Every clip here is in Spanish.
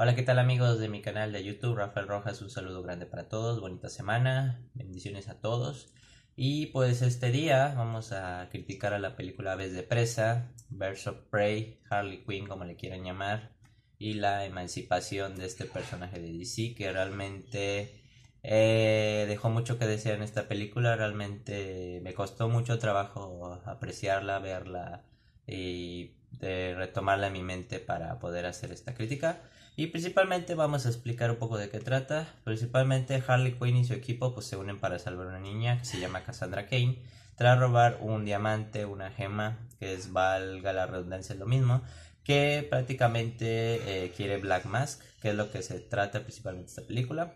Hola, ¿qué tal amigos de mi canal de YouTube? Rafael Rojas, un saludo grande para todos, bonita semana, bendiciones a todos. Y pues este día vamos a criticar a la película Aves de Presa, Birds of Prey, Harley Quinn, como le quieran llamar, y la emancipación de este personaje de DC que realmente eh, dejó mucho que desear en esta película. Realmente me costó mucho trabajo apreciarla, verla y de retomarla en mi mente para poder hacer esta crítica. Y principalmente vamos a explicar un poco de qué trata. Principalmente Harley Quinn y su equipo pues, se unen para salvar a una niña que se llama Cassandra Kane. Tras robar un diamante, una gema, que es, valga la redundancia, lo mismo, que prácticamente eh, quiere Black Mask, que es lo que se trata principalmente esta película.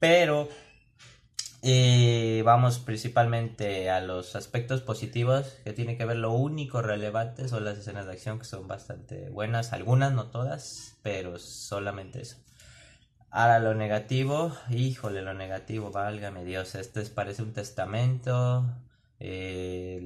Pero eh, vamos principalmente a los aspectos positivos que tiene que ver lo único relevante son las escenas de acción que son bastante buenas, algunas, no todas, pero solamente eso. Ahora lo negativo, híjole, lo negativo, válgame Dios, este parece un testamento, eh,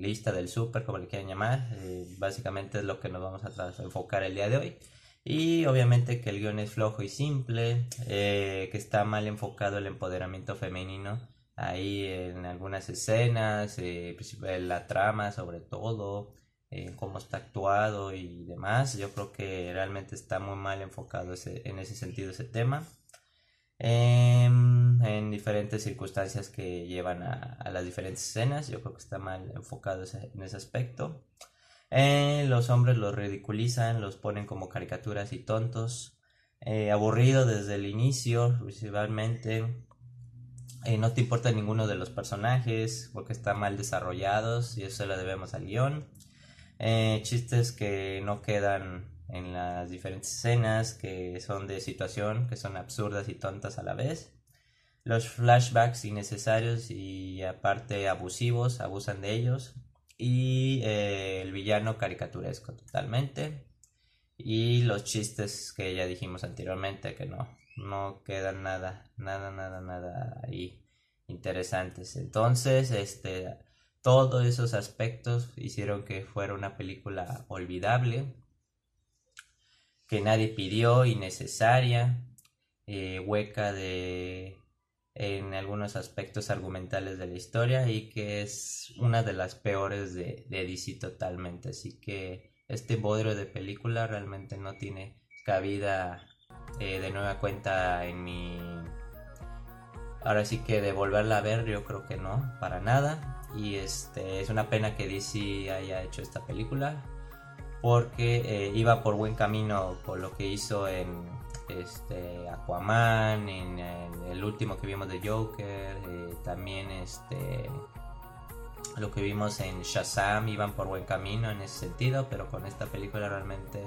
lista del super, como le quieran llamar, eh, básicamente es lo que nos vamos a enfocar el día de hoy. Y obviamente que el guion es flojo y simple, eh, que está mal enfocado el empoderamiento femenino ahí en algunas escenas, eh, la trama sobre todo, eh, cómo está actuado y demás. Yo creo que realmente está muy mal enfocado en ese sentido ese tema. Em, en diferentes circunstancias que llevan a, las diferentes escenas, yo creo que está mal enfocado en ese aspecto. Eh, los hombres los ridiculizan, los ponen como caricaturas y tontos. Eh, aburrido desde el inicio, principalmente. Eh, no te importa ninguno de los personajes porque están mal desarrollados y eso lo debemos al guion. chistes que no quedan en las diferentes escenas, que son de situación, que son absurdas y tontas a la vez. Los flashbacks innecesarios y aparte abusivos, abusan de ellos y eh, el villano caricaturesco totalmente. Y los chistes que ya dijimos anteriormente que no no quedan nada nada nada nada ahí interesantes. Entonces este todos esos aspectos hicieron que fuera una película olvidable que nadie pidió innecesaria eh, hueca de en algunos aspectos argumentales de la historia y que es una de las peores de, de DC totalmente. Así que este bodrio de película realmente no tiene cabida eh, de nueva cuenta en mi... Ahora sí que de volverla a ver yo creo que no, para nada. Y este es una pena que DC haya hecho esta película porque eh, iba por buen camino por lo que hizo en este Aquaman, el último que vimos de Joker, eh, también este lo que vimos en Shazam iban por buen camino en ese sentido, pero con esta película realmente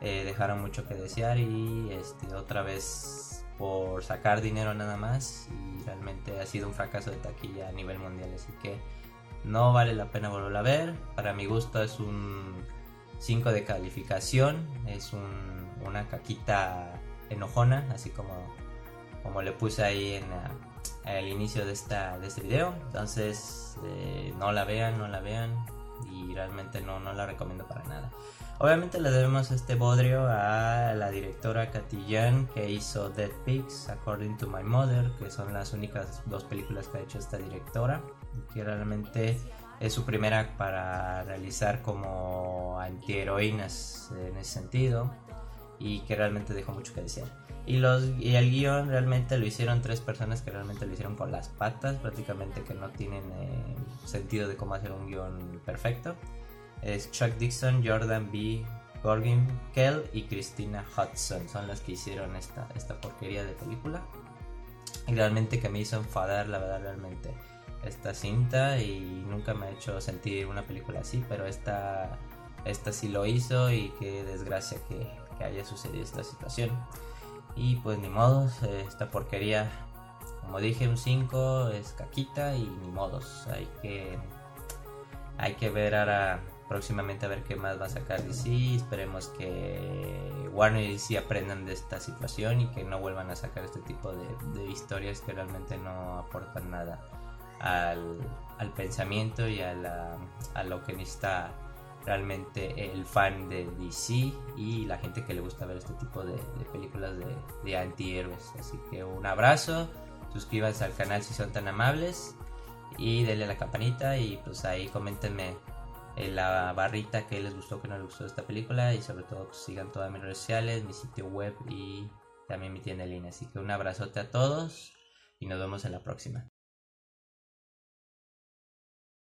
eh, dejaron mucho que desear y este otra vez por sacar dinero nada más y realmente ha sido un fracaso de taquilla a nivel mundial, así que no vale la pena volverla a ver. Para mi gusto es un 5 de calificación, es un, una caquita enojona, así como, como le puse ahí en el inicio de, esta, de este video. Entonces, eh, no la vean, no la vean y realmente no, no la recomiendo para nada. Obviamente le debemos este bodrio a la directora Katy que hizo Dead Pigs, According to My Mother, que son las únicas dos películas que ha hecho esta directora, que realmente es su primera para realizar como antiheroínas en ese sentido y que realmente dejó mucho que desear. Y, los, y el guion realmente lo hicieron tres personas que realmente lo hicieron con las patas, prácticamente que no tienen eh, sentido de cómo hacer un guion perfecto. Es Chuck Dixon, Jordan B. Gorgin Kell y Christina Hudson son las que hicieron esta, esta porquería de película. Y realmente que me hizo enfadar, la verdad, realmente esta cinta y nunca me ha hecho sentir una película así, pero esta, esta sí lo hizo y qué desgracia que, que haya sucedido esta situación. Y pues ni modos, esta porquería, como dije, un 5 es caquita y ni modos. Hay que, hay que ver ahora próximamente a ver qué más va a sacar DC. Esperemos que Warner y DC aprendan de esta situación y que no vuelvan a sacar este tipo de, historias que realmente no aportan nada al, al pensamiento y a, la, a lo que necesita realmente el fan de DC y la gente que le gusta ver este tipo de, películas de, antihéroes. Así que un abrazo, suscríbanse al canal si son tan amables y denle la campanita y pues ahí coméntenme en la barrita que les gustó, que no les gustó esta película y sobre todo pues, sigan todas mis redes sociales, mi sitio web y también mi tienda en línea. Así que un abrazote a todos y nos vemos en la próxima.